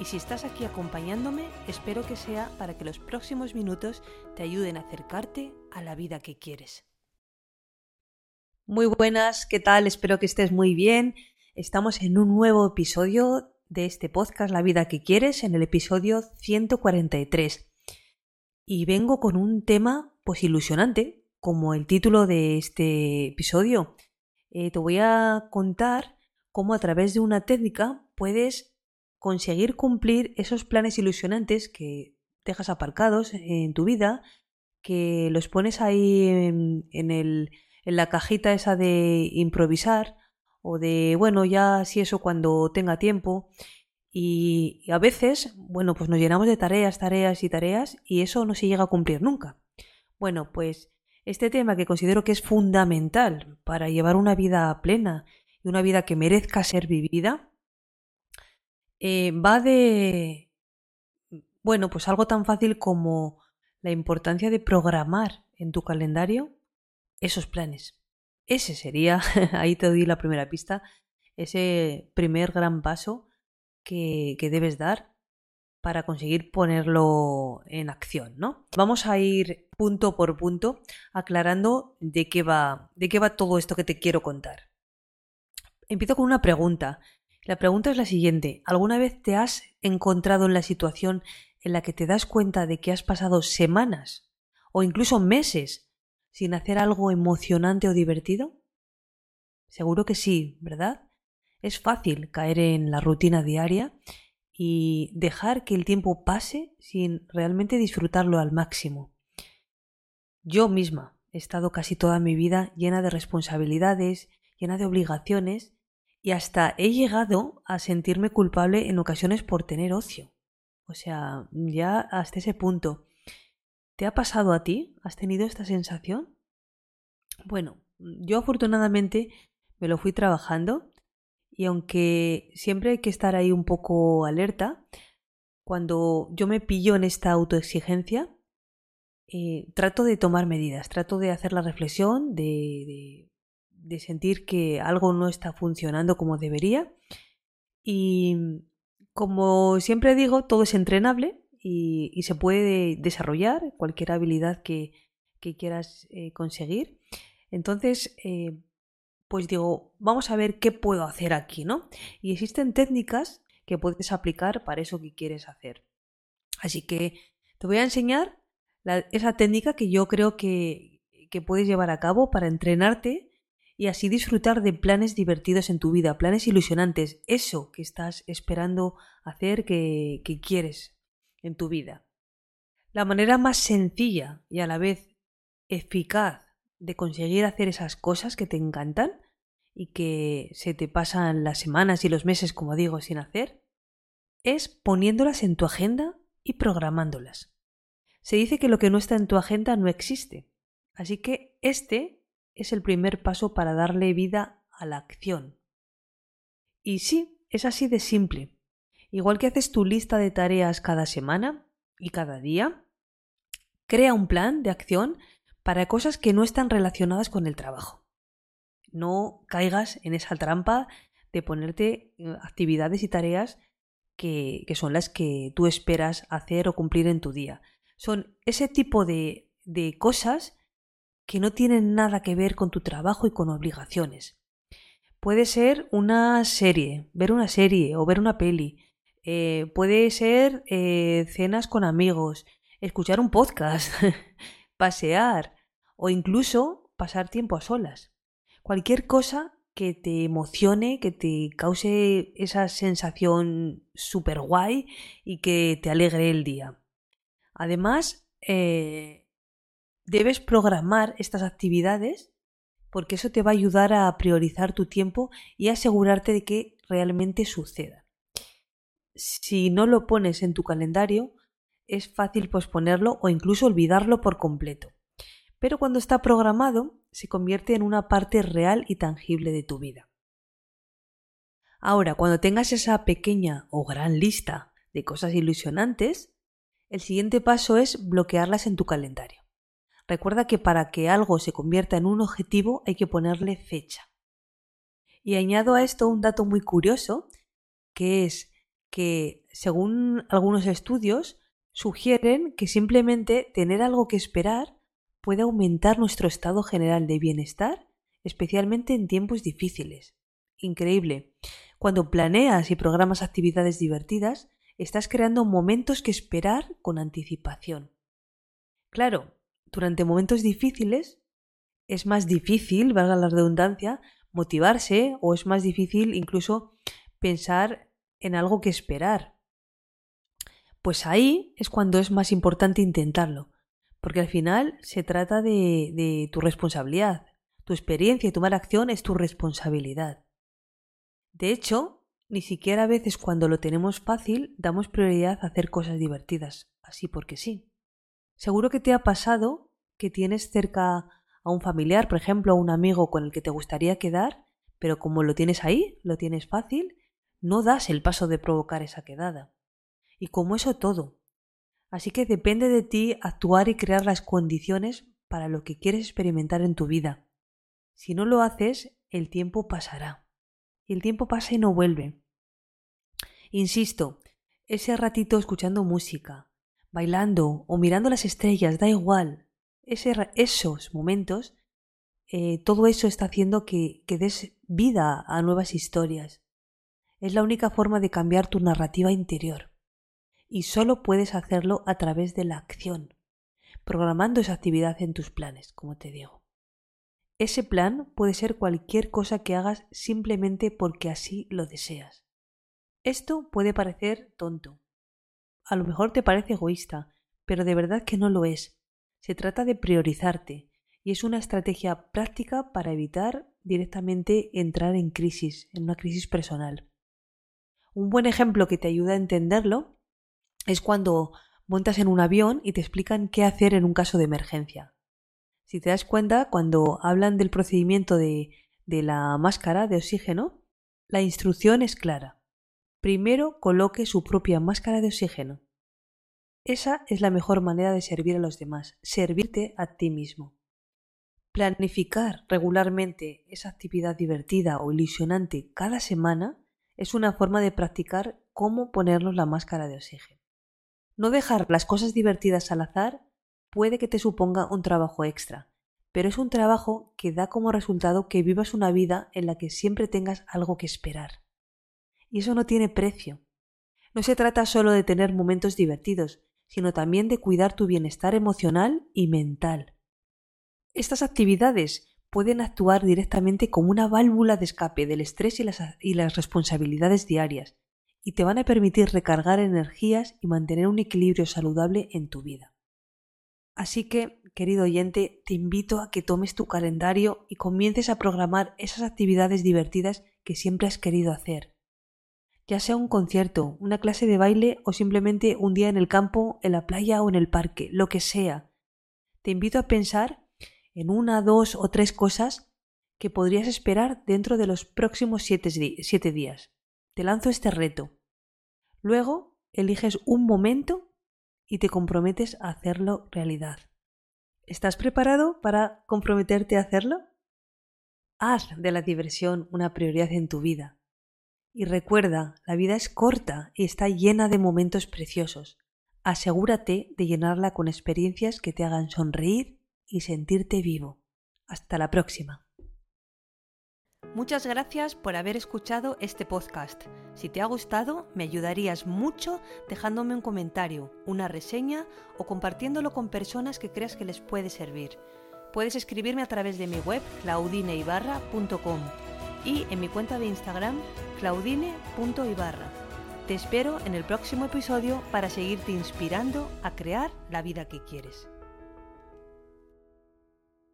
y si estás aquí acompañándome, espero que sea para que los próximos minutos te ayuden a acercarte a la vida que quieres. Muy buenas, ¿qué tal? Espero que estés muy bien. Estamos en un nuevo episodio de este podcast La vida que quieres, en el episodio 143. Y vengo con un tema pues ilusionante, como el título de este episodio. Eh, te voy a contar cómo a través de una técnica puedes conseguir cumplir esos planes ilusionantes que dejas aparcados en tu vida, que los pones ahí en, el, en la cajita esa de improvisar o de, bueno, ya si eso cuando tenga tiempo. Y, y, a veces, bueno, pues nos llenamos de tareas, tareas y tareas y eso no se llega a cumplir nunca. Bueno, pues este tema que considero que es fundamental para llevar una vida plena y una vida que merezca ser vivida, eh, va de, bueno, pues algo tan fácil como la importancia de programar en tu calendario esos planes. Ese sería, ahí te doy la primera pista, ese primer gran paso que, que debes dar para conseguir ponerlo en acción, ¿no? Vamos a ir punto por punto aclarando de qué va, de qué va todo esto que te quiero contar. Empiezo con una pregunta. La pregunta es la siguiente. ¿Alguna vez te has encontrado en la situación en la que te das cuenta de que has pasado semanas o incluso meses sin hacer algo emocionante o divertido? Seguro que sí, ¿verdad? Es fácil caer en la rutina diaria y dejar que el tiempo pase sin realmente disfrutarlo al máximo. Yo misma he estado casi toda mi vida llena de responsabilidades, llena de obligaciones y hasta he llegado a sentirme culpable en ocasiones por tener ocio. O sea, ya hasta ese punto. ¿Te ha pasado a ti? ¿Has tenido esta sensación? Bueno, yo afortunadamente me lo fui trabajando y aunque siempre hay que estar ahí un poco alerta, cuando yo me pillo en esta autoexigencia, eh, trato de tomar medidas, trato de hacer la reflexión, de de sentir que algo no está funcionando como debería. Y como siempre digo, todo es entrenable y, se puede desarrollar cualquier habilidad que, quieras eh, conseguir. Entonces, eh, pues digo, vamos a ver qué puedo hacer aquí, ¿no? Y existen técnicas que puedes aplicar para eso que quieres hacer. Así que te voy a enseñar esa técnica que yo creo que, que puedes llevar a cabo para entrenarte y así disfrutar de planes divertidos en tu vida, planes ilusionantes, eso que estás esperando hacer, que, quieres en tu vida. La manera más sencilla y a la vez eficaz de conseguir hacer esas cosas que te encantan y que se te pasan las semanas y los meses, como digo, sin hacer, es poniéndolas en tu agenda y programándolas. Se dice que lo que no está en tu agenda no existe. Así que este es el primer paso para darle vida a la acción. Y sí, es así de simple. Igual que haces tu lista de tareas cada semana y cada día, crea un plan de acción para cosas que no están relacionadas con el trabajo. No caigas en esa trampa de ponerte eh, actividades y tareas que, son las que tú esperas hacer o cumplir en tu día. Son ese tipo de, de cosas que no tienen nada que ver con tu trabajo y con obligaciones. Puede ser una serie, ver una serie o ver una peli. Eh, puede ser eh, cenas con amigos, escuchar un podcast, pasear o incluso pasar tiempo a solas. Cualquier cosa que te emocione, que te cause esa sensación súper guay y que te alegre el día. Además, eh, debes programar estas actividades porque eso te va a ayudar a priorizar tu tiempo y asegurarte de que realmente suceda. Si no lo pones en tu calendario, es fácil posponerlo o incluso olvidarlo por completo. Pero cuando está programado, se convierte en una parte real y tangible de tu vida. Ahora, cuando tengas esa pequeña o gran lista de cosas ilusionantes, el siguiente paso es bloquearlas en tu calendario. Recuerda que para que algo se convierta en un objetivo hay que ponerle fecha. Y añado a esto un dato muy curioso, que es que, según algunos estudios, sugieren que simplemente tener algo que esperar puede aumentar nuestro estado general de bienestar, especialmente en tiempos difíciles. Increíble. Cuando planeas y programas actividades divertidas, estás creando momentos que esperar con anticipación. Claro, durante momentos difíciles es más difícil, valga la redundancia, motivarse o es más difícil incluso pensar en algo que esperar. Pues ahí es cuando es más importante intentarlo, porque al final se trata de, de tu responsabilidad. Tu experiencia y tomar acción es tu responsabilidad. De hecho, ni siquiera a veces cuando lo tenemos fácil damos prioridad a hacer cosas divertidas, así porque sí. Seguro que te ha pasado que tienes cerca a un familiar, por ejemplo, a un amigo con el que te gustaría quedar, pero como lo tienes ahí, lo tienes fácil, no das el paso de provocar esa quedada. Y como eso todo. Así que depende de ti actuar y crear las condiciones para lo que quieres experimentar en tu vida. Si no lo haces, el tiempo pasará. Y el tiempo pasa y no vuelve. Insisto, ese ratito escuchando música, bailando o mirando las estrellas, da igual. esos momentos, eh, todo eso está haciendo que, que des vida a nuevas historias. Es la única forma de cambiar tu narrativa interior. Y solo puedes hacerlo a través de la acción, programando esa actividad en tus planes, como te digo. Ese plan puede ser cualquier cosa que hagas simplemente porque así lo deseas. Esto puede parecer tonto. A lo mejor te parece egoísta, pero de verdad que no lo es. Se trata de priorizarte y es una estrategia práctica para evitar directamente entrar en crisis, en una crisis personal. Un buen ejemplo que te ayuda a entenderlo es cuando montas en un avión y te explican qué hacer en un caso de emergencia. Si te das cuenta, cuando hablan del procedimiento de, de la máscara de oxígeno, la instrucción es clara. Primero coloque su propia máscara de oxígeno. Esa es la mejor manera de servir a los demás, servirte a ti mismo. Planificar regularmente esa actividad divertida o ilusionante cada semana es una forma de practicar cómo ponernos la máscara de oxígeno. No dejar las cosas divertidas al azar puede que te suponga un trabajo extra, pero es un trabajo que da como resultado que vivas una vida en la que siempre tengas algo que esperar. Y eso no tiene precio. No se trata solo de tener momentos divertidos, sino también de cuidar tu bienestar emocional y mental. Estas actividades pueden actuar directamente como una válvula de escape del estrés y las, y las responsabilidades diarias, y te van a permitir recargar energías y mantener un equilibrio saludable en tu vida. Así que, querido oyente, te invito a que tomes tu calendario y comiences a programar esas actividades divertidas que siempre has querido hacer. Ya sea un concierto, una clase de baile o simplemente un día en el campo, en la playa o en el parque, lo que sea. Te invito a pensar en una, dos o tres cosas que podrías esperar dentro de los próximos siete, días. Te lanzo este reto. Luego eliges un momento y te comprometes a hacerlo realidad. ¿Estás preparado para comprometerte a hacerlo? Haz de la diversión una prioridad en tu vida. Y recuerda, la vida es corta y está llena de momentos preciosos. Asegúrate de llenarla con experiencias que te hagan sonreír y sentirte vivo. Hasta la próxima. Muchas gracias por haber escuchado este podcast. Si te ha gustado, me ayudarías mucho dejándome un comentario, una reseña o compartiéndolo con personas que creas que les puede servir. Puedes escribirme a través de mi web claudineibarra.com y en mi cuenta de Instagram claudine.ibarra. Te espero en el próximo episodio para seguirte inspirando a crear la vida que quieres.